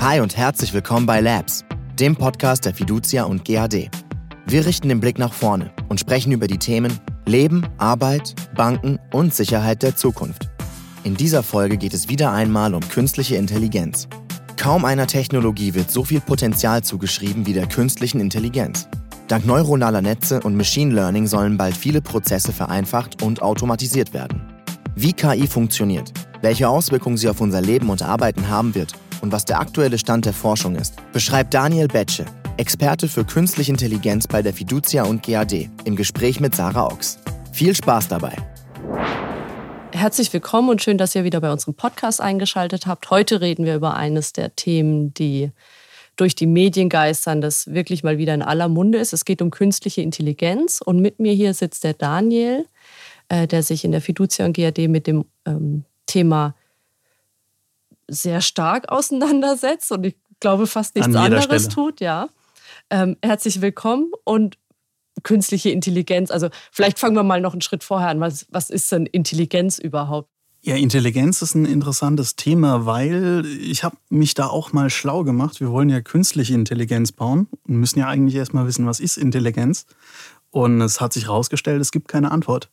Hi und herzlich willkommen bei Labs, dem Podcast der Fiducia und GAD. Wir richten den Blick nach vorne und sprechen über die Themen Leben, Arbeit, Banken und Sicherheit der Zukunft. In dieser Folge geht es wieder einmal um künstliche Intelligenz. Kaum einer Technologie wird so viel Potenzial zugeschrieben wie der künstlichen Intelligenz. Dank neuronaler Netze und Machine Learning sollen bald viele Prozesse vereinfacht und automatisiert werden. Wie KI funktioniert, welche Auswirkungen sie auf unser Leben und Arbeiten haben wird und was der aktuelle Stand der Forschung ist, beschreibt Daniel Betsche, Experte für künstliche Intelligenz bei der Fiducia und GAD, im Gespräch mit Sarah Ochs. Viel Spaß dabei! Herzlich willkommen und schön, dass ihr wieder bei unserem Podcast eingeschaltet habt. Heute reden wir über eines der Themen, die durch die Medien geistern, das wirklich mal wieder in aller Munde ist. Es geht um künstliche Intelligenz und mit mir hier sitzt der Daniel, äh, der sich in der Fiducia und GAD mit dem ähm, Thema sehr stark auseinandersetzt und ich glaube fast nichts anderes Stelle. tut, ja. Ähm, herzlich willkommen und künstliche Intelligenz. Also vielleicht fangen wir mal noch einen Schritt vorher an. Was, was ist denn Intelligenz überhaupt? Ja, Intelligenz ist ein interessantes Thema, weil ich habe mich da auch mal schlau gemacht. Wir wollen ja künstliche Intelligenz bauen und müssen ja eigentlich erstmal wissen, was ist Intelligenz. Und es hat sich herausgestellt, es gibt keine Antwort.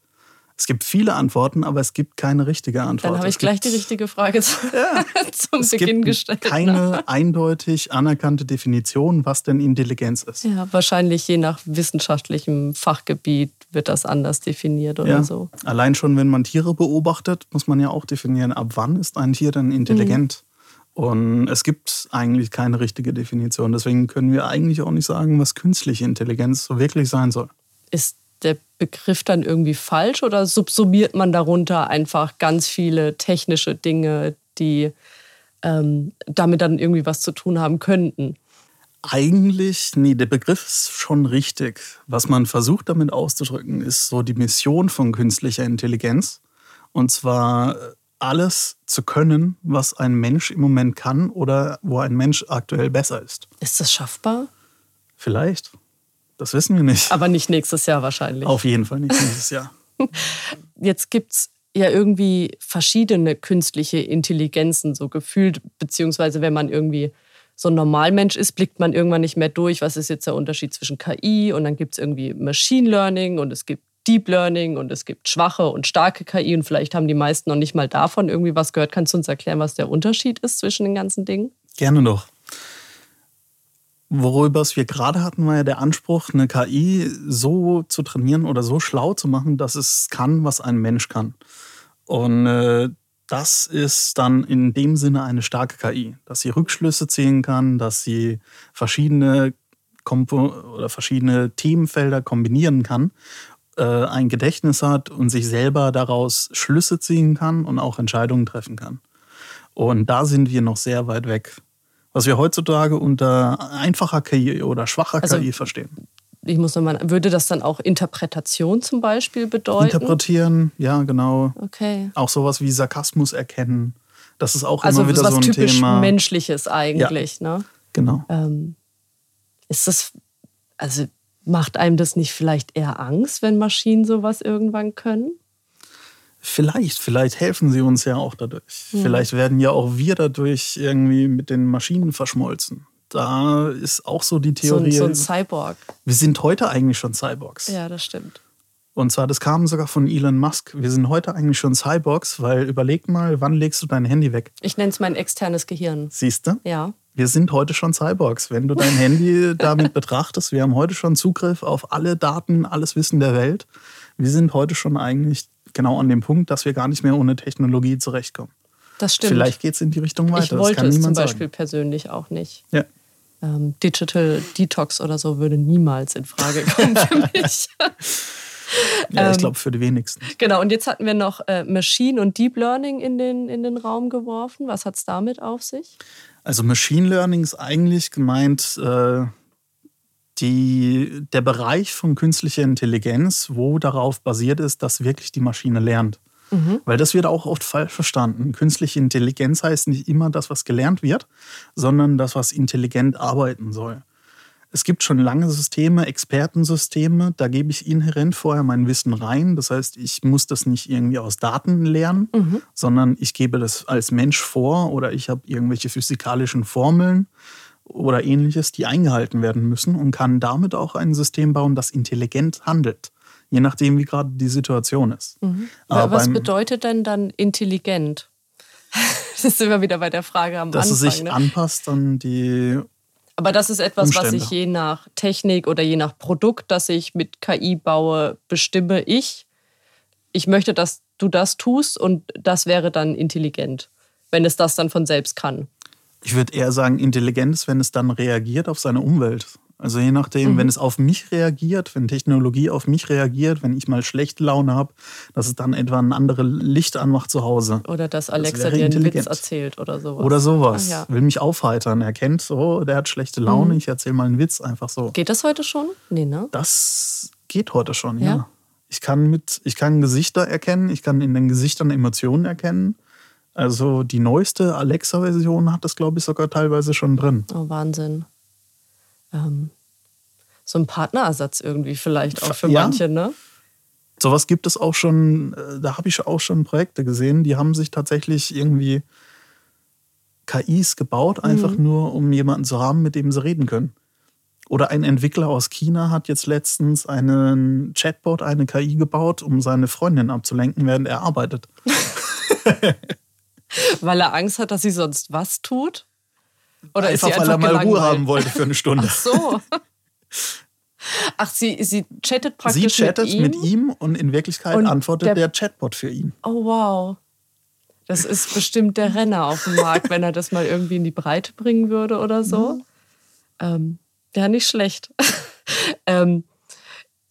Es gibt viele Antworten, aber es gibt keine richtige Antwort. Dann habe ich gleich die richtige Frage zu, ja, zum es Beginn gibt gestellt. Keine eindeutig anerkannte Definition, was denn Intelligenz ist. Ja, wahrscheinlich je nach wissenschaftlichem Fachgebiet wird das anders definiert oder ja. so. Allein schon, wenn man Tiere beobachtet, muss man ja auch definieren, ab wann ist ein Tier denn intelligent? Mhm. Und es gibt eigentlich keine richtige Definition. Deswegen können wir eigentlich auch nicht sagen, was künstliche Intelligenz so wirklich sein soll. Ist der Begriff dann irgendwie falsch oder subsumiert man darunter einfach ganz viele technische Dinge, die ähm, damit dann irgendwie was zu tun haben könnten? Eigentlich, nee, der Begriff ist schon richtig. Was man versucht damit auszudrücken, ist so die Mission von künstlicher Intelligenz. Und zwar alles zu können, was ein Mensch im Moment kann oder wo ein Mensch aktuell besser ist. Ist das schaffbar? Vielleicht. Das wissen wir nicht. Aber nicht nächstes Jahr wahrscheinlich. Auf jeden Fall nicht nächstes Jahr. Jetzt gibt es ja irgendwie verschiedene künstliche Intelligenzen so gefühlt, beziehungsweise wenn man irgendwie so ein Normalmensch ist, blickt man irgendwann nicht mehr durch, was ist jetzt der Unterschied zwischen KI und dann gibt es irgendwie Machine Learning und es gibt Deep Learning und es gibt schwache und starke KI und vielleicht haben die meisten noch nicht mal davon irgendwie was gehört. Kannst du uns erklären, was der Unterschied ist zwischen den ganzen Dingen? Gerne doch. Worüber es wir gerade hatten, war ja der Anspruch, eine KI so zu trainieren oder so schlau zu machen, dass es kann, was ein Mensch kann. Und äh, das ist dann in dem Sinne eine starke KI, dass sie Rückschlüsse ziehen kann, dass sie verschiedene Kompo oder verschiedene Themenfelder kombinieren kann, äh, ein Gedächtnis hat und sich selber daraus Schlüsse ziehen kann und auch Entscheidungen treffen kann. Und da sind wir noch sehr weit weg was wir heutzutage unter einfacher KI oder schwacher also, KI verstehen. Ich muss nochmal, würde das dann auch Interpretation zum Beispiel bedeuten? Interpretieren, ja, genau. Okay. Auch sowas wie Sarkasmus erkennen. Das ist auch also immer wieder so ein typisch Thema. Menschliches eigentlich, ja, ne? Genau. Ähm, ist das, also macht einem das nicht vielleicht eher Angst, wenn Maschinen sowas irgendwann können? Vielleicht, vielleicht helfen sie uns ja auch dadurch. Mhm. Vielleicht werden ja auch wir dadurch irgendwie mit den Maschinen verschmolzen. Da ist auch so die Theorie. So, so ein Cyborg. Wir sind heute eigentlich schon Cyborgs. Ja, das stimmt. Und zwar, das kam sogar von Elon Musk. Wir sind heute eigentlich schon Cyborgs, weil überleg mal, wann legst du dein Handy weg? Ich nenne es mein externes Gehirn. Siehst du? Ja. Wir sind heute schon Cyborgs. Wenn du dein Handy damit betrachtest, wir haben heute schon Zugriff auf alle Daten, alles Wissen der Welt. Wir sind heute schon eigentlich genau an dem Punkt, dass wir gar nicht mehr ohne Technologie zurechtkommen. Das stimmt. Vielleicht geht es in die Richtung weiter. Ich wollte es zum Beispiel sagen. persönlich auch nicht. Ja. Ähm, Digital Detox oder so würde niemals in Frage kommen für mich. ja, ich ähm, glaube für die wenigsten. Genau, und jetzt hatten wir noch äh, Machine und Deep Learning in den, in den Raum geworfen. Was hat es damit auf sich? Also Machine Learning ist eigentlich gemeint, äh, die, der Bereich von künstlicher Intelligenz, wo darauf basiert ist, dass wirklich die Maschine lernt. Mhm. Weil das wird auch oft falsch verstanden. Künstliche Intelligenz heißt nicht immer das, was gelernt wird, sondern das, was intelligent arbeiten soll. Es gibt schon lange Systeme, Expertensysteme, da gebe ich inhärent vorher mein Wissen rein. Das heißt, ich muss das nicht irgendwie aus Daten lernen, mhm. sondern ich gebe das als Mensch vor oder ich habe irgendwelche physikalischen Formeln oder ähnliches, die eingehalten werden müssen und kann damit auch ein System bauen, das intelligent handelt. Je nachdem, wie gerade die Situation ist. Mhm. Aber Was bedeutet denn dann intelligent? Das ist immer wieder bei der Frage am dass Anfang. Dass es sich ne? anpasst an die aber das ist etwas, Umstände. was ich je nach Technik oder je nach Produkt, das ich mit KI baue, bestimme ich. Ich möchte, dass du das tust und das wäre dann intelligent, wenn es das dann von selbst kann. Ich würde eher sagen, intelligent ist, wenn es dann reagiert auf seine Umwelt. Also je nachdem, mhm. wenn es auf mich reagiert, wenn Technologie auf mich reagiert, wenn ich mal schlechte Laune habe, dass es dann etwa ein anderes Licht anmacht zu Hause. Oder dass Alexa dir einen Witz erzählt oder sowas. Oder sowas. Ja. Will mich aufheitern. Er kennt so, der hat schlechte Laune, mhm. ich erzähle mal einen Witz, einfach so. Geht das heute schon? Nee, ne? Das geht heute schon, ja. ja. Ich kann mit, ich kann Gesichter erkennen, ich kann in den Gesichtern Emotionen erkennen. Also die neueste Alexa-Version hat das, glaube ich, sogar teilweise schon drin. Oh, Wahnsinn ähm, so ein Partnerersatz irgendwie vielleicht auch für ja. manche, ne? Sowas gibt es auch schon, äh, da habe ich auch schon Projekte gesehen, die haben sich tatsächlich irgendwie KIs gebaut, einfach mhm. nur, um jemanden zu haben, mit dem sie reden können. Oder ein Entwickler aus China hat jetzt letztens einen Chatbot, eine KI gebaut, um seine Freundin abzulenken, während er arbeitet. Weil er Angst hat, dass sie sonst was tut? Oder einfach, ist sie einfach weil er mal Ruhe haben wollte für eine Stunde. Ach so. Ach, sie, sie chattet praktisch Sie chattet mit ihm, mit ihm und in Wirklichkeit und antwortet der, der, Chatbot für ihn. Oh, wow. Das ist bestimmt der Renner auf dem Markt, wenn er das mal irgendwie in die Breite bringen würde oder so. Mhm. Ähm, ja, nicht schlecht. ähm,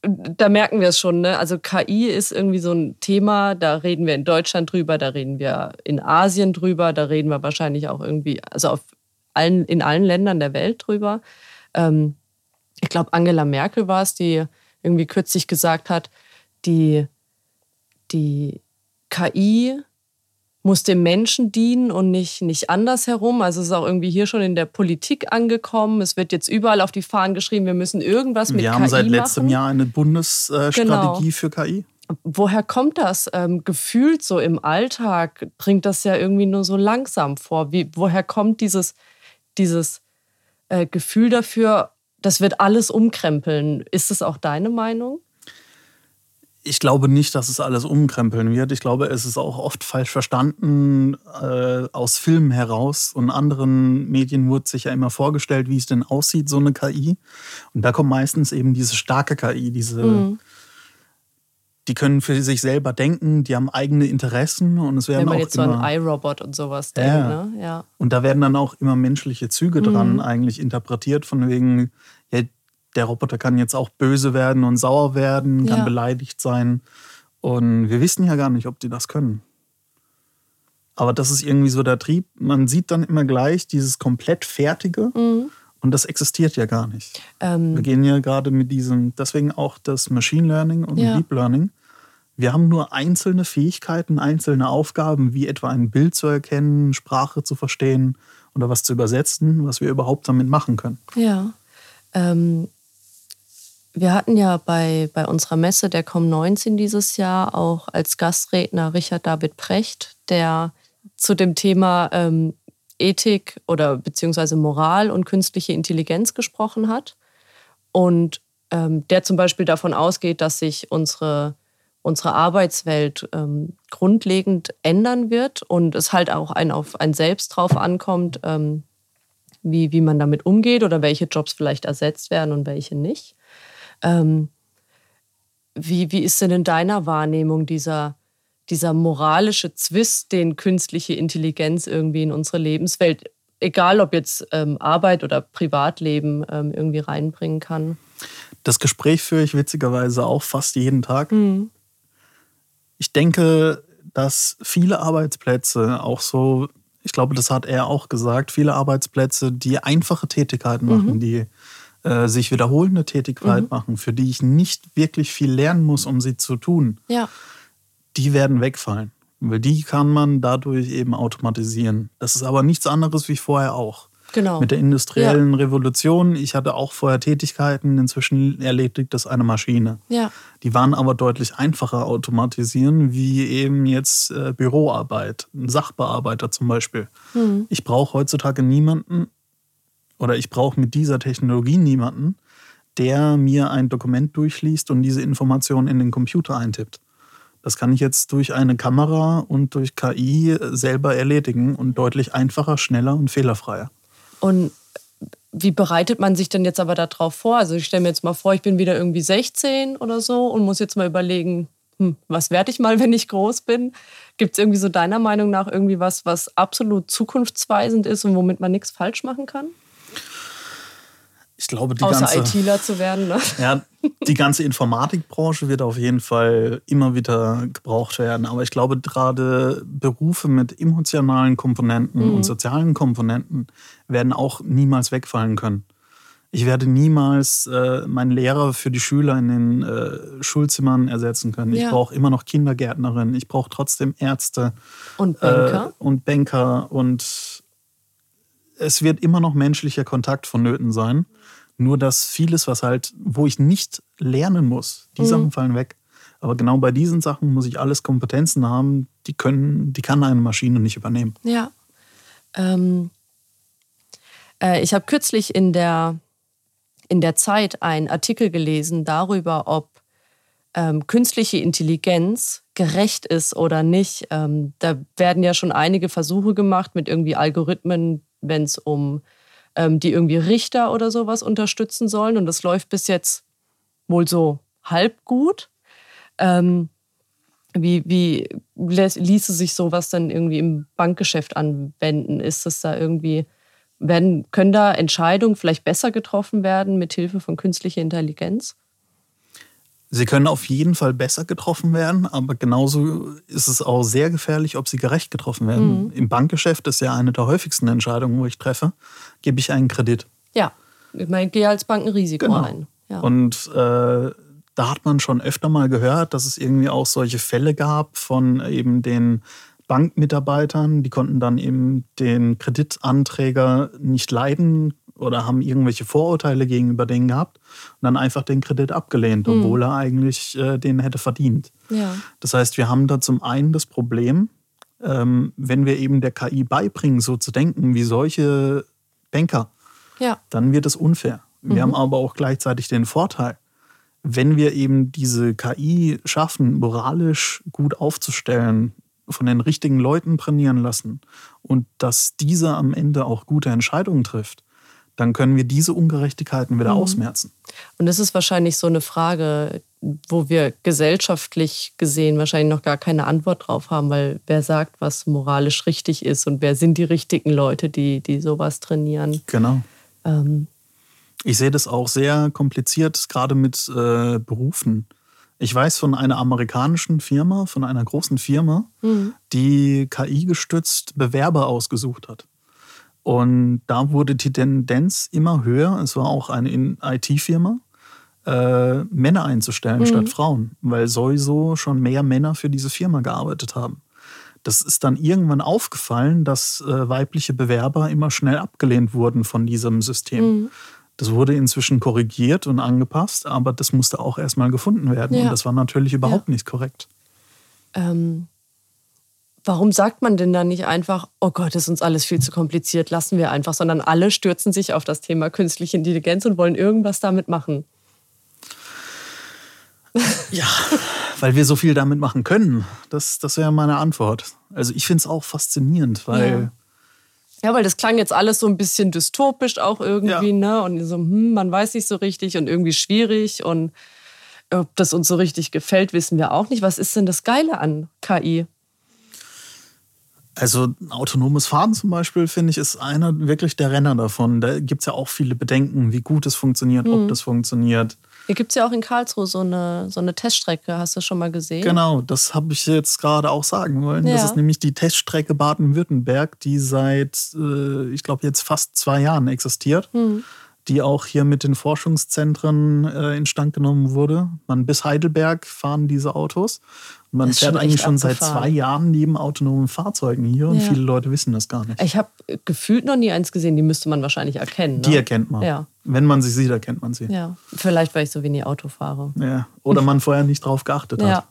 da merken wir es schon, ne? Also KI ist irgendwie so ein Thema, da reden wir in Deutschland drüber, da reden wir in Asien drüber, da reden wir wahrscheinlich auch irgendwie, also auf allen, in allen Ländern der Welt drüber. Ähm, ich glaube, Angela Merkel war es, die irgendwie kürzlich gesagt hat, die, die KI muss dem Menschen dienen und nicht, nicht andersherum. Also es ist auch irgendwie hier schon in der Politik angekommen. Es wird jetzt überall auf die Fahnen geschrieben, wir müssen irgendwas mit KI machen. Wir haben seit letztem Jahr eine Bundesstrategie genau. für KI. Woher kommt das? Ähm, gefühlt so im Alltag bringt das ja irgendwie nur so langsam vor. Wie, woher kommt dieses, dieses äh, Gefühl dafür, das wird alles umkrempeln. Ist es auch deine Meinung? Ich glaube nicht, dass es alles umkrempeln wird. Ich glaube, es ist auch oft falsch verstanden äh, aus Filmen heraus. Und anderen Medien wurde sich ja immer vorgestellt, wie es denn aussieht, so eine KI. Und da kommt meistens eben diese starke KI, diese mhm die können für sich selber denken, die haben eigene Interessen und es werden Wenn man auch jetzt immer, so an iRobot und sowas denkt, ja. ne? Ja. Und da werden dann auch immer menschliche Züge mhm. dran eigentlich interpretiert, von wegen, der Roboter kann jetzt auch böse werden und sauer werden, kann ja. beleidigt sein. Und wir wissen ja gar nicht, ob die das können. Aber das ist irgendwie so der Trieb. Man sieht dann immer gleich dieses komplett Fertige. Mhm. Und das existiert ja gar nicht. Ähm, wir gehen ja gerade mit diesem, deswegen auch das Machine Learning und ja. Deep Learning. Wir haben nur einzelne Fähigkeiten, einzelne Aufgaben, wie etwa ein Bild zu erkennen, Sprache zu verstehen oder was zu übersetzen, was wir überhaupt damit machen können. Ja. Ähm, wir hatten ja bei, bei unserer Messe der COM19 dieses Jahr auch als Gastredner Richard David Precht, der zu dem Thema ähm, Ethik oder beziehungsweise Moral und künstliche Intelligenz gesprochen hat. Und ähm, der zum Beispiel davon ausgeht, dass sich unsere, unsere Arbeitswelt ähm, grundlegend ändern wird und es halt auch ein, auf ein Selbst drauf ankommt, ähm, wie, wie man damit umgeht oder welche Jobs vielleicht ersetzt werden und welche nicht. Ähm, wie, wie ist denn in deiner Wahrnehmung dieser, dieser moralische Zwist, den künstliche Intelligenz irgendwie in unsere Lebenswelt, egal ob jetzt ähm, Arbeit oder Privatleben, ähm, irgendwie reinbringen kann. Das Gespräch führe ich witzigerweise auch fast jeden Tag. Mhm. Ich denke, dass viele Arbeitsplätze auch so, ich glaube, das hat er auch gesagt, viele Arbeitsplätze, die einfache Tätigkeiten machen, mhm. die äh, sich wiederholende Tätigkeit mhm. machen, für die ich nicht wirklich viel lernen muss, um sie zu tun. Ja die werden wegfallen. Weil die kann man dadurch eben automatisieren. Das ist aber nichts anderes wie vorher auch. Genau. Mit der industriellen Revolution. Ich hatte auch vorher Tätigkeiten, inzwischen erledigt das eine Maschine. Ja. Die waren aber deutlich einfacher automatisieren, wie eben jetzt äh, Büroarbeit, ein Sachbearbeiter zum Beispiel. Mhm. Ich brauche heutzutage niemanden oder ich brauche mit dieser Technologie niemanden, der mir ein Dokument durchliest und diese Information in den Computer eintippt. Das kann ich jetzt durch eine Kamera und durch KI selber erledigen und deutlich einfacher, schneller und fehlerfreier. Und wie bereitet man sich denn jetzt aber darauf vor? Also ich stelle mir jetzt mal vor, ich bin wieder irgendwie 16 oder so und muss jetzt mal überlegen, hm, was werde ich mal, wenn ich groß bin? Gibt es irgendwie so deiner Meinung nach irgendwie was, was absolut zukunftsweisend ist und womit man nichts falsch machen kann? Ich glaube, die Außer ganze, ITler zu werden. Ne? ja, die ganze Informatikbranche wird auf jeden Fall immer wieder gebraucht werden. Aber ich glaube, gerade Berufe mit emotionalen Komponenten Mhm. und sozialen Komponenten werden auch niemals wegfallen können. Ich werde niemals äh, meinen Lehrer für die Schüler in den äh, Schulzimmern ersetzen können. Ich Ja. brauche immer noch Kindergärtnerinnen. Ich brauche trotzdem Ärzte Und Banker? äh, und Banker und es wird immer noch menschlicher Kontakt vonnöten sein. Nur dass vieles, was halt, wo ich nicht lernen muss, die Mhm. Sachen fallen weg. Aber genau bei diesen Sachen muss ich alles Kompetenzen haben, die können, die kann eine Maschine nicht übernehmen. Ja. Ähm, äh, ich habe kürzlich in der, in der Zeit einen Artikel gelesen darüber, ob ähm, künstliche Intelligenz gerecht ist oder nicht. Ähm, da werden ja schon einige Versuche gemacht mit irgendwie Algorithmen, wenn es um ähm, die irgendwie Richter oder sowas unterstützen sollen. Und das läuft bis jetzt wohl so halb gut. Ähm, wie, wie ließe sich sowas dann irgendwie im Bankgeschäft anwenden? Ist es da irgendwie, werden, können da Entscheidungen vielleicht besser getroffen werden mit Hilfe von künstlicher Intelligenz? Sie können auf jeden Fall besser getroffen werden, aber genauso ist es auch sehr gefährlich, ob sie gerecht getroffen werden. Mhm. Im Bankgeschäft ist ja eine der häufigsten Entscheidungen, wo ich treffe, gebe ich einen Kredit. Ja, ich meine, ich gehe als Bank ein Risiko Genau. ein. Ja. Und äh, da hat man schon öfter mal gehört, dass es irgendwie auch solche Fälle gab von eben den Bankmitarbeitern, die konnten dann eben den Kreditanträger nicht leiden oder haben irgendwelche Vorurteile gegenüber denen gehabt und dann einfach den Kredit abgelehnt, Mhm. obwohl er eigentlich äh, den hätte verdient. ja. Das heißt, wir haben da zum einen das Problem, ähm, wenn wir eben der KI beibringen, so zu denken wie solche Banker, ja. dann wird es unfair. Wir Mhm. haben aber auch gleichzeitig den Vorteil, wenn wir eben diese KI schaffen, moralisch gut aufzustellen, von den richtigen Leuten trainieren lassen und dass diese am Ende auch gute Entscheidungen trifft, dann können wir diese Ungerechtigkeiten wieder Mhm. ausmerzen. Und das ist wahrscheinlich so eine Frage, wo wir gesellschaftlich gesehen wahrscheinlich noch gar keine Antwort drauf haben, weil wer sagt, was moralisch richtig ist und wer sind die richtigen Leute, die, die sowas trainieren. Genau. Ähm, Ich sehe das auch sehr kompliziert, gerade mit äh, Berufen. Ich weiß von einer amerikanischen Firma, von einer großen Firma, mhm. die KI-gestützt Bewerber ausgesucht hat. Und da wurde die Tendenz immer höher, es war auch eine In- IT-Firma, äh, Männer einzustellen Mhm. statt Frauen, weil sowieso schon mehr Männer für diese Firma gearbeitet haben. Das ist dann irgendwann aufgefallen, dass äh, weibliche Bewerber immer schnell abgelehnt wurden von diesem System. Mhm. Das wurde inzwischen korrigiert und angepasst, aber das musste auch erstmal gefunden werden. Ja. Und das war natürlich überhaupt nicht korrekt. Ähm, warum sagt man denn dann nicht einfach, oh Gott, ist uns alles viel zu kompliziert, lassen wir einfach, sondern alle stürzen sich auf das Thema künstliche Intelligenz und wollen irgendwas damit machen? Ja, weil wir so viel damit machen können. Das, das wäre meine Antwort. Also ich finde es auch faszinierend, weil Ja, weil das klang jetzt alles so ein bisschen dystopisch auch irgendwie, Ja. ne? Und so, hm, man weiß nicht so richtig und irgendwie schwierig und ob das uns so richtig gefällt, wissen wir auch nicht. Was ist denn das Geile an KI? Also autonomes Fahren zum Beispiel, finde ich, ist einer wirklich der Renner davon. Da gibt es ja auch viele Bedenken, wie gut es funktioniert, ob das funktioniert. Hier gibt es ja auch in Karlsruhe so eine, so eine Teststrecke, hast du schon mal gesehen? Genau, das habe ich jetzt gerade auch sagen wollen. Das Ja. ist nämlich die Teststrecke Baden-Württemberg, die seit, äh, ich glaube, jetzt fast zwei Jahren existiert. Hm. Die auch hier mit den Forschungszentren äh, instand genommen wurde. Man, bis Heidelberg fahren diese Autos. Man fährt eigentlich schon seit zwei Jahren neben autonomen Fahrzeugen hier und ja. viele Leute wissen das gar nicht. Ich habe gefühlt noch nie eins gesehen, die müsste man wahrscheinlich erkennen. Ne? Die erkennt man. Ja. Wenn man sie sieht, erkennt man sie. Ja, vielleicht, weil ich so wenig Auto fahre. Ja. Oder man vorher nicht drauf geachtet hat.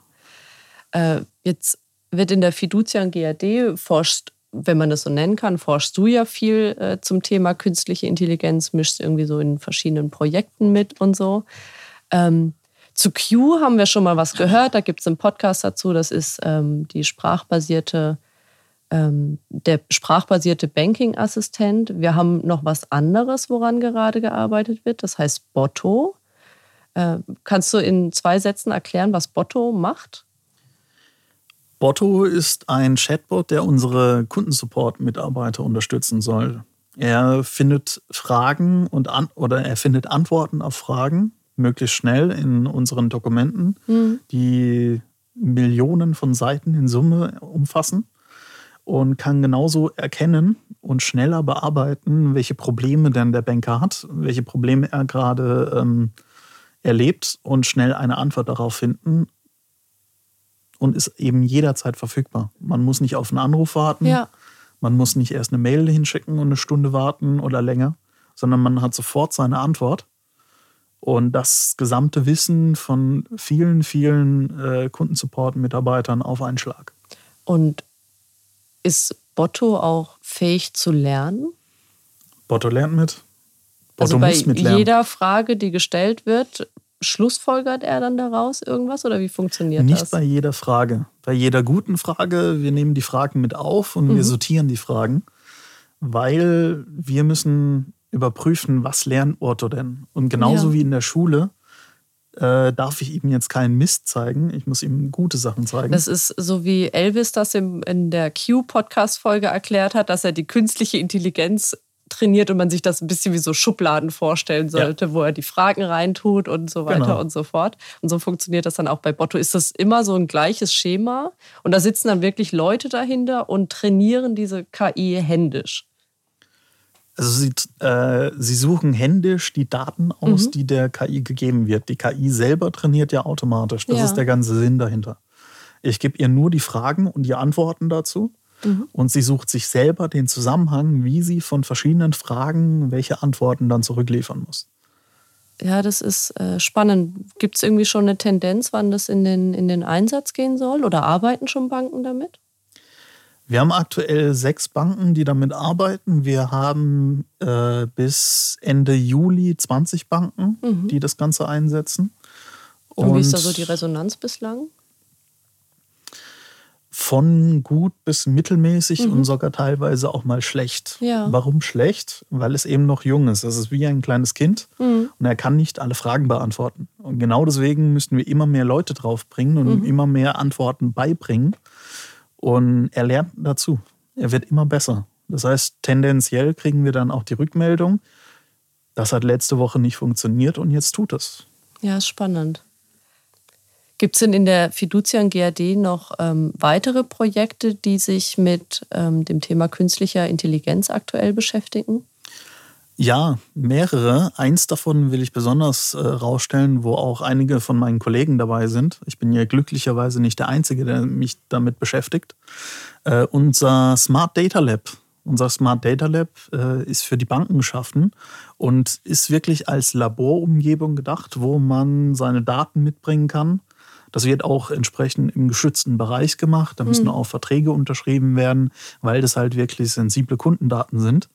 Ja. Äh, jetzt wird in der Fiducia GAD forscht, wenn man das so nennen kann, forschst du ja viel äh, zum Thema künstliche Intelligenz, mischst irgendwie so in verschiedenen Projekten mit und so. Ähm, zu Q haben wir schon mal was gehört. Da gibt es einen Podcast dazu. Das ist ähm, die sprachbasierte, ähm, der sprachbasierte Banking-Assistent. Wir haben noch was anderes, woran gerade gearbeitet wird. Das heißt Botto. Äh, kannst du in zwei Sätzen erklären, was Botto macht? Botto ist ein Chatbot, der unsere Kundensupport-Mitarbeiter unterstützen soll. Er findet Fragen und an, oder er findet Antworten auf Fragen möglichst schnell in unseren Dokumenten, mhm. die Millionen von Seiten in Summe umfassen und kann genauso erkennen und schneller bearbeiten, welche Probleme denn der Banker hat, welche Probleme er gerade ähm, erlebt und schnell eine Antwort darauf finden und ist eben jederzeit verfügbar. Man muss nicht auf einen Anruf warten, ja. man muss nicht erst eine Mail hinschicken und eine Stunde warten oder länger, sondern man hat sofort seine Antwort und das gesamte Wissen von vielen, vielen äh, Kundensupport-Mitarbeitern auf einen Schlag. Und ist Botto auch fähig zu lernen? Botto lernt mit. Botto also bei muss mitlernen. jeder Frage, die gestellt wird, schlussfolgert er dann daraus irgendwas oder wie funktioniert Nicht das? Nicht bei jeder Frage. Bei jeder guten Frage, wir nehmen die Fragen mit auf und mhm. wir sortieren die Fragen, weil wir müssen überprüfen, was lernt Otto denn? Und genauso ja. wie in der Schule äh, darf ich ihm jetzt keinen Mist zeigen, ich muss ihm gute Sachen zeigen. Das ist so wie Elvis das in der Q-Podcast-Folge erklärt hat, dass er die künstliche Intelligenz trainiert und man sich das ein bisschen wie so Schubladen vorstellen sollte, ja. wo er die Fragen reintut und so weiter genau. und so fort. Und so funktioniert das dann auch bei Botto. Ist das immer so ein gleiches Schema? Und da sitzen dann wirklich Leute dahinter und trainieren diese KI händisch. Also sie, äh, sie suchen händisch die Daten aus, mhm. die der KI gegeben wird. Die KI selber trainiert ja automatisch. Das ja. ist der ganze Sinn dahinter. Ich gebe ihr nur die Fragen und die Antworten dazu. Mhm. Und sie sucht sich selber den Zusammenhang, wie sie von verschiedenen Fragen welche Antworten dann zurückliefern muss. Ja, das ist äh, spannend. Gibt es irgendwie schon eine Tendenz, wann das in den, in den Einsatz gehen soll? Oder arbeiten schon Banken damit? Wir haben aktuell sechs Banken, die damit arbeiten. Wir haben äh, bis Ende Juli 20 Banken, mhm. die das Ganze einsetzen. Und, Und wie ist da so die Resonanz bislang? Von gut bis mittelmäßig mhm. und sogar teilweise auch mal schlecht. Ja. Warum schlecht? Weil es eben noch jung ist. Es ist wie ein kleines Kind mhm. und er kann nicht alle Fragen beantworten. Und genau deswegen müssen wir immer mehr Leute draufbringen und mhm. immer mehr Antworten beibringen. Und er lernt dazu. Er wird immer besser. Das heißt, tendenziell kriegen wir dann auch die Rückmeldung, das hat letzte Woche nicht funktioniert und jetzt tut es. Ja, ist spannend. Gibt es denn in der Fiducian GAD noch ähm, weitere Projekte, die sich mit ähm, dem Thema künstlicher Intelligenz aktuell beschäftigen? Ja, mehrere. Eins davon will ich besonders äh, rausstellen, wo auch einige von meinen Kollegen dabei sind. Ich bin ja glücklicherweise nicht der Einzige, der mich damit beschäftigt. Äh, unser Smart Data Lab. Unser Smart Data Lab äh, ist für die Banken geschaffen und ist wirklich als Laborumgebung gedacht, wo man seine Daten mitbringen kann. Das wird auch entsprechend im geschützten Bereich gemacht. Da müssen mhm. auch Verträge unterschrieben werden, weil das halt wirklich sensible Kundendaten sind.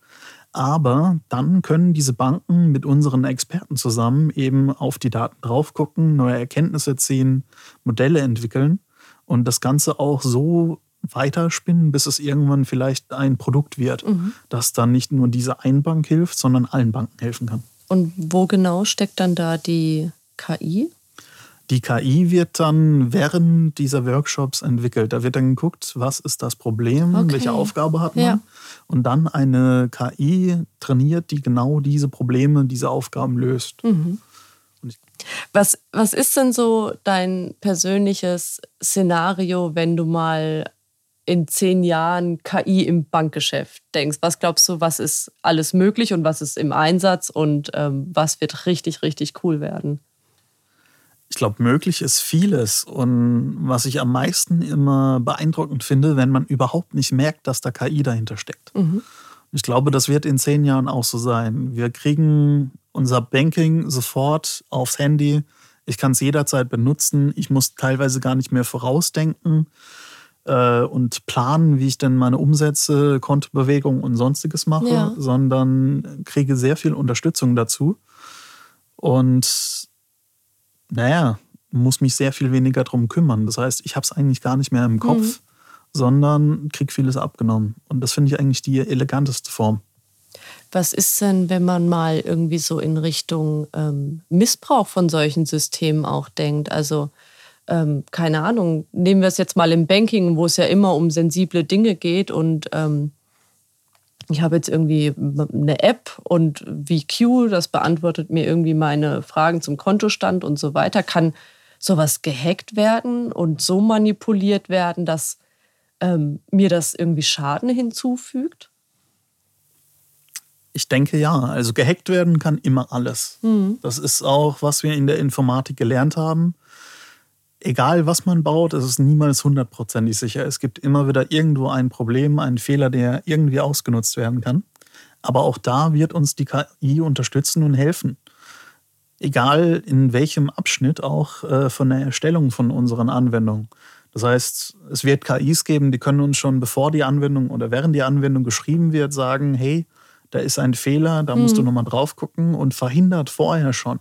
Aber dann können diese Banken mit unseren Experten zusammen eben auf die Daten drauf gucken, neue Erkenntnisse ziehen, Modelle entwickeln und das Ganze auch so weiterspinnen, bis es irgendwann vielleicht ein Produkt wird, mhm. das dann nicht nur dieser einen Bank hilft, sondern allen Banken helfen kann. Und wo genau steckt dann da die KI? Die KI wird dann während dieser Workshops entwickelt. Da wird dann geguckt, was ist das Problem, okay. welche Aufgabe hat man. Ja. Und dann eine KI trainiert, die genau diese Probleme, diese Aufgaben löst. Mhm. Was, was ist denn so dein persönliches Szenario, wenn du mal in zehn Jahren KI im Bankgeschäft denkst? Was glaubst du, was ist alles möglich und was ist im Einsatz und ähm, was wird richtig, richtig cool werden? Ich glaube, möglich ist vieles. Und was ich am meisten immer beeindruckend finde, wenn man überhaupt nicht merkt, dass da KI dahinter steckt. Mhm. Ich glaube, das wird in zehn Jahren auch so sein. Wir kriegen unser Banking sofort aufs Handy. Ich kann es jederzeit benutzen. Ich muss teilweise gar nicht mehr vorausdenken äh, und planen, wie ich denn meine Umsätze, Kontobewegungen und sonstiges mache, ja. sondern kriege sehr viel Unterstützung dazu. Und naja, muss mich sehr viel weniger darum kümmern. Das heißt, ich habe es eigentlich gar nicht mehr im Kopf, mhm. sondern kriege vieles abgenommen. Und das finde ich eigentlich die eleganteste Form. Was ist denn, wenn man mal irgendwie so in Richtung ähm, Missbrauch von solchen Systemen auch denkt? Also ähm, keine Ahnung, nehmen wir es jetzt mal im Banking, wo es ja immer um sensible Dinge geht und ähm, ich habe jetzt irgendwie eine App und VQ, das beantwortet mir irgendwie meine Fragen zum Kontostand und so weiter. Kann sowas gehackt werden und so manipuliert werden, dass ähm, mir das irgendwie Schaden hinzufügt? Ich denke ja. Also gehackt werden kann immer alles. Mhm. Das ist auch, was wir in der Informatik gelernt haben egal was man baut, es ist niemals hundertprozentig sicher. Es gibt immer wieder irgendwo ein Problem, einen Fehler, der irgendwie ausgenutzt werden kann. Aber auch da wird uns die KI unterstützen und helfen. Egal in welchem Abschnitt auch äh, von der Erstellung von unseren Anwendungen. Das heißt, es wird KIs geben, die können uns schon bevor die Anwendung oder während die Anwendung geschrieben wird, sagen, hey, da ist ein Fehler, da musst mhm. du nochmal drauf gucken und verhindert vorher schon,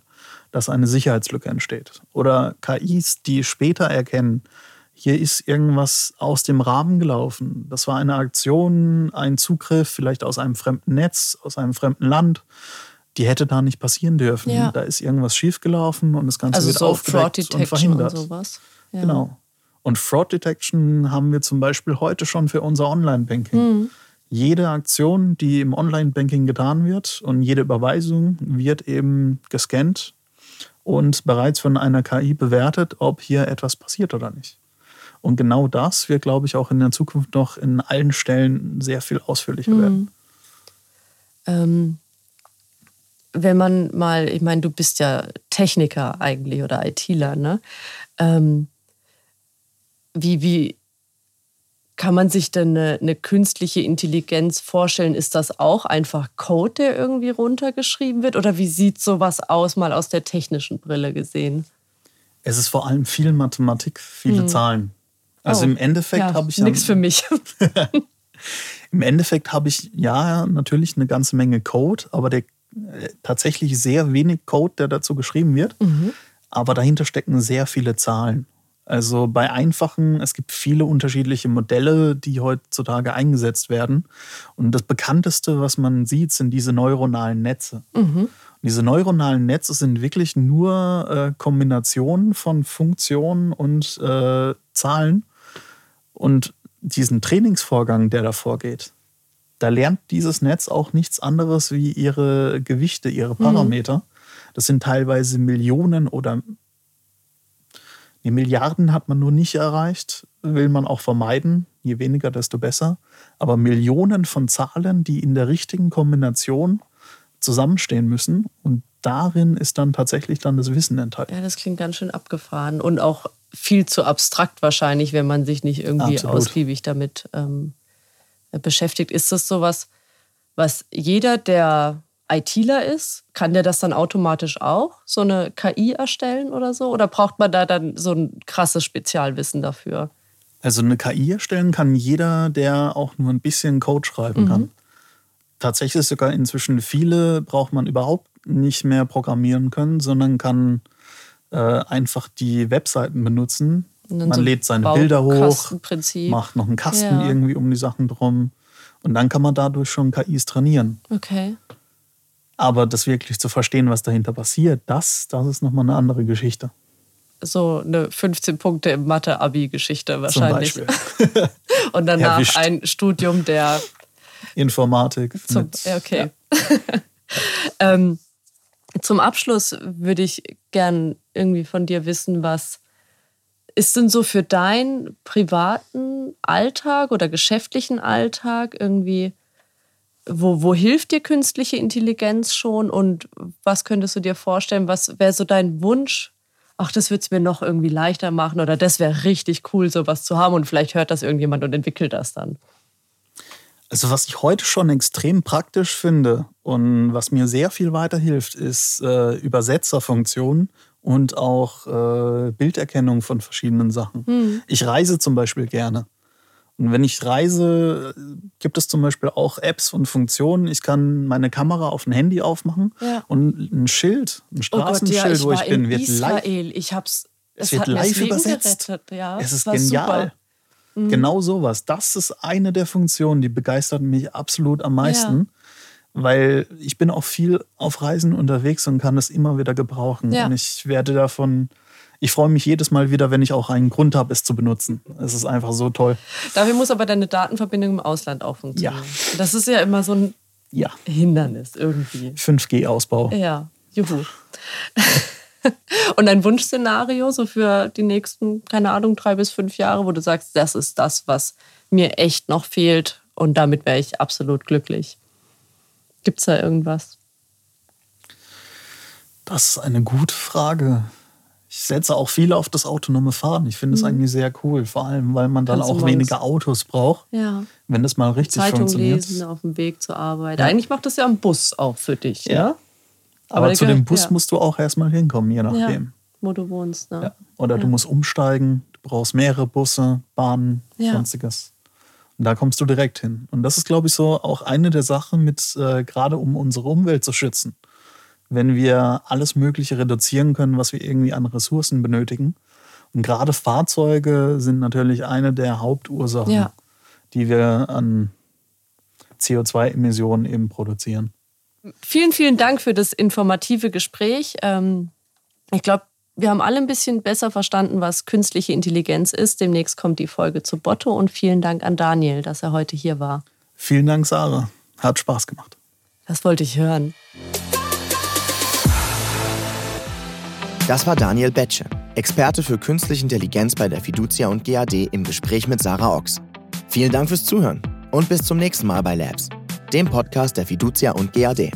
dass eine Sicherheitslücke entsteht. Oder KIs, die später erkennen, hier ist irgendwas aus dem Rahmen gelaufen. Das war eine Aktion, ein Zugriff vielleicht aus einem fremden Netz, aus einem fremden Land. Die hätte da nicht passieren dürfen. Ja. Da ist irgendwas schiefgelaufen und das Ganze also wird so aufgedeckt und verhindert. Und sowas. Ja. Genau. Und Fraud Detection haben wir zum Beispiel heute schon für unser Online-Banking. Mhm. Jede Aktion, die im Online-Banking getan wird und jede Überweisung wird eben gescannt und bereits von einer KI bewertet, ob hier etwas passiert oder nicht. Und genau das wird, glaube ich, auch in der Zukunft noch in allen Stellen sehr viel ausführlicher mhm. werden. Ähm, wenn man mal, ich meine, du bist ja Techniker eigentlich oder ITler, ne? Ähm, wie, wie, kann man sich denn eine, eine, künstliche Intelligenz vorstellen? Ist das auch einfach Code, der irgendwie runtergeschrieben wird? Oder wie sieht sowas aus, mal aus der technischen Brille gesehen? Es ist vor allem viel Mathematik, viele hm. Zahlen. Also oh, im Endeffekt ja, habe ich. Nichts für mich. Im Endeffekt habe ich ja natürlich eine ganze Menge Code, aber der äh, tatsächlich sehr wenig Code, der dazu geschrieben wird. Mhm. Aber dahinter stecken sehr viele Zahlen. Also bei einfachen, es gibt viele unterschiedliche Modelle, die heutzutage eingesetzt werden. Und das bekannteste, was man sieht, sind diese neuronalen Netze. Mhm. Diese neuronalen Netze sind wirklich nur äh, Kombinationen von Funktionen und äh, Zahlen. Und diesen Trainingsvorgang, der davor geht, da lernt dieses Netz auch nichts anderes wie ihre Gewichte, ihre mhm. Parameter. Mhm. Das sind teilweise Millionen oder die Milliarden hat man nur nicht erreicht, will man auch vermeiden. Je weniger, desto besser. Aber Millionen von Zahlen, die in der richtigen Kombination zusammenstehen müssen. Und darin ist dann tatsächlich dann das Wissen enthalten. Ja, das klingt ganz schön abgefahren und auch viel zu abstrakt wahrscheinlich, wenn man sich nicht irgendwie Absolut. ausgiebig damit ähm, beschäftigt. Ist das sowas, was jeder, der ITler ist, kann der das dann automatisch auch, so eine KI erstellen oder so? Oder braucht man da dann so ein krasses Spezialwissen dafür? Also eine KI erstellen kann jeder, der auch nur ein bisschen Code schreiben mhm. kann. Tatsächlich ist sogar inzwischen viele, braucht man überhaupt nicht mehr programmieren können, sondern kann äh, einfach die Webseiten benutzen. Man so lädt seine Bilder hoch, macht noch einen Kasten ja. irgendwie um die Sachen drum. Und dann kann man dadurch schon KIs trainieren. Okay. Aber das wirklich zu verstehen, was dahinter passiert, das, das ist nochmal eine andere Geschichte. So eine 15 Punkte im Mathe-Abi-Geschichte wahrscheinlich. Zum Beispiel. Und danach Erwischt. ein Studium der Informatik. Zum, mit, okay. Ja. ähm, zum Abschluss würde ich gern irgendwie von dir wissen, was ist denn so für deinen privaten Alltag oder geschäftlichen Alltag irgendwie wo, wo hilft dir künstliche Intelligenz schon und was könntest du dir vorstellen, was wäre so dein Wunsch ach, das würde es mir noch irgendwie leichter machen oder das wäre richtig cool, sowas zu haben und vielleicht hört das irgendjemand und entwickelt das dann? Also was ich heute schon extrem praktisch finde und was mir sehr viel weiterhilft, ist äh, Übersetzerfunktionen und auch äh, Bilderkennung von verschiedenen Sachen. Hm. Ich reise zum Beispiel gerne. Und wenn ich reise, gibt es zum Beispiel auch Apps und Funktionen. Ich kann meine Kamera auf ein Handy aufmachen Ja. und ein Schild, ein Oh Gott, Straßenschild, ja, ich wo ich bin, in wird live Israel. Ich hab's. Es Es wird live übersetzt. Ja, Es ist genial. Super. Mhm. Genau sowas. Das ist eine der Funktionen, die begeistert mich absolut am meisten. Weil ich bin auch viel auf Reisen unterwegs und kann das immer wieder gebrauchen. Und ich werde davon, ich freue mich jedes Mal wieder, wenn ich auch einen Grund habe, es zu benutzen. Es ist einfach so toll. Dafür muss aber deine Datenverbindung im Ausland auch funktionieren. Das ist ja immer so ein Ja, Hindernis irgendwie. 5G-Ausbau. Ja, juhu. Und ein Wunschszenario so für die nächsten, keine Ahnung, drei bis fünf Jahre, wo du sagst, das ist das, was mir echt noch fehlt und damit wäre ich absolut glücklich. Gibt es da irgendwas? Das ist eine gute Frage. Ich setze auch viel auf das autonome Fahren. Ich finde es eigentlich sehr cool, vor allem, weil man dann Mhm. Du auch weniger Autos braucht, Ja. wenn das mal richtig Zeitung funktioniert. lesen auf dem Weg zur Arbeit. Ja. Eigentlich macht das ja ein Bus auch für dich. Ja. Ne? Aber, der zu dem Bus ja. musst du auch erstmal hinkommen, je nachdem. wo du wohnst. Ne? Oder du musst umsteigen, du brauchst mehrere Busse, Bahnen, sonstiges. Und da kommst du direkt hin. Und das ist, glaube ich, so auch eine der Sachen mit, äh, gerade um unsere Umwelt zu schützen. Wenn wir alles Mögliche reduzieren können, was wir irgendwie an Ressourcen benötigen. Und gerade Fahrzeuge sind natürlich eine der Hauptursachen, Ja. die wir an CO2-Emissionen eben produzieren. Vielen, vielen Dank für das informative Gespräch. Ähm, ich glaube, wir haben alle ein bisschen besser verstanden, was künstliche Intelligenz ist. Demnächst kommt die Folge zu Botto und vielen Dank an Daniel, dass er heute hier war. Vielen Dank, Sarah. Hat Spaß gemacht. Das wollte ich hören. Das war Daniel Betsche, Experte für künstliche Intelligenz bei der Fiducia und GAD im Gespräch mit Sarah Ochs. Vielen Dank fürs Zuhören und bis zum nächsten Mal bei Labs, dem Podcast der Fiducia und GAD.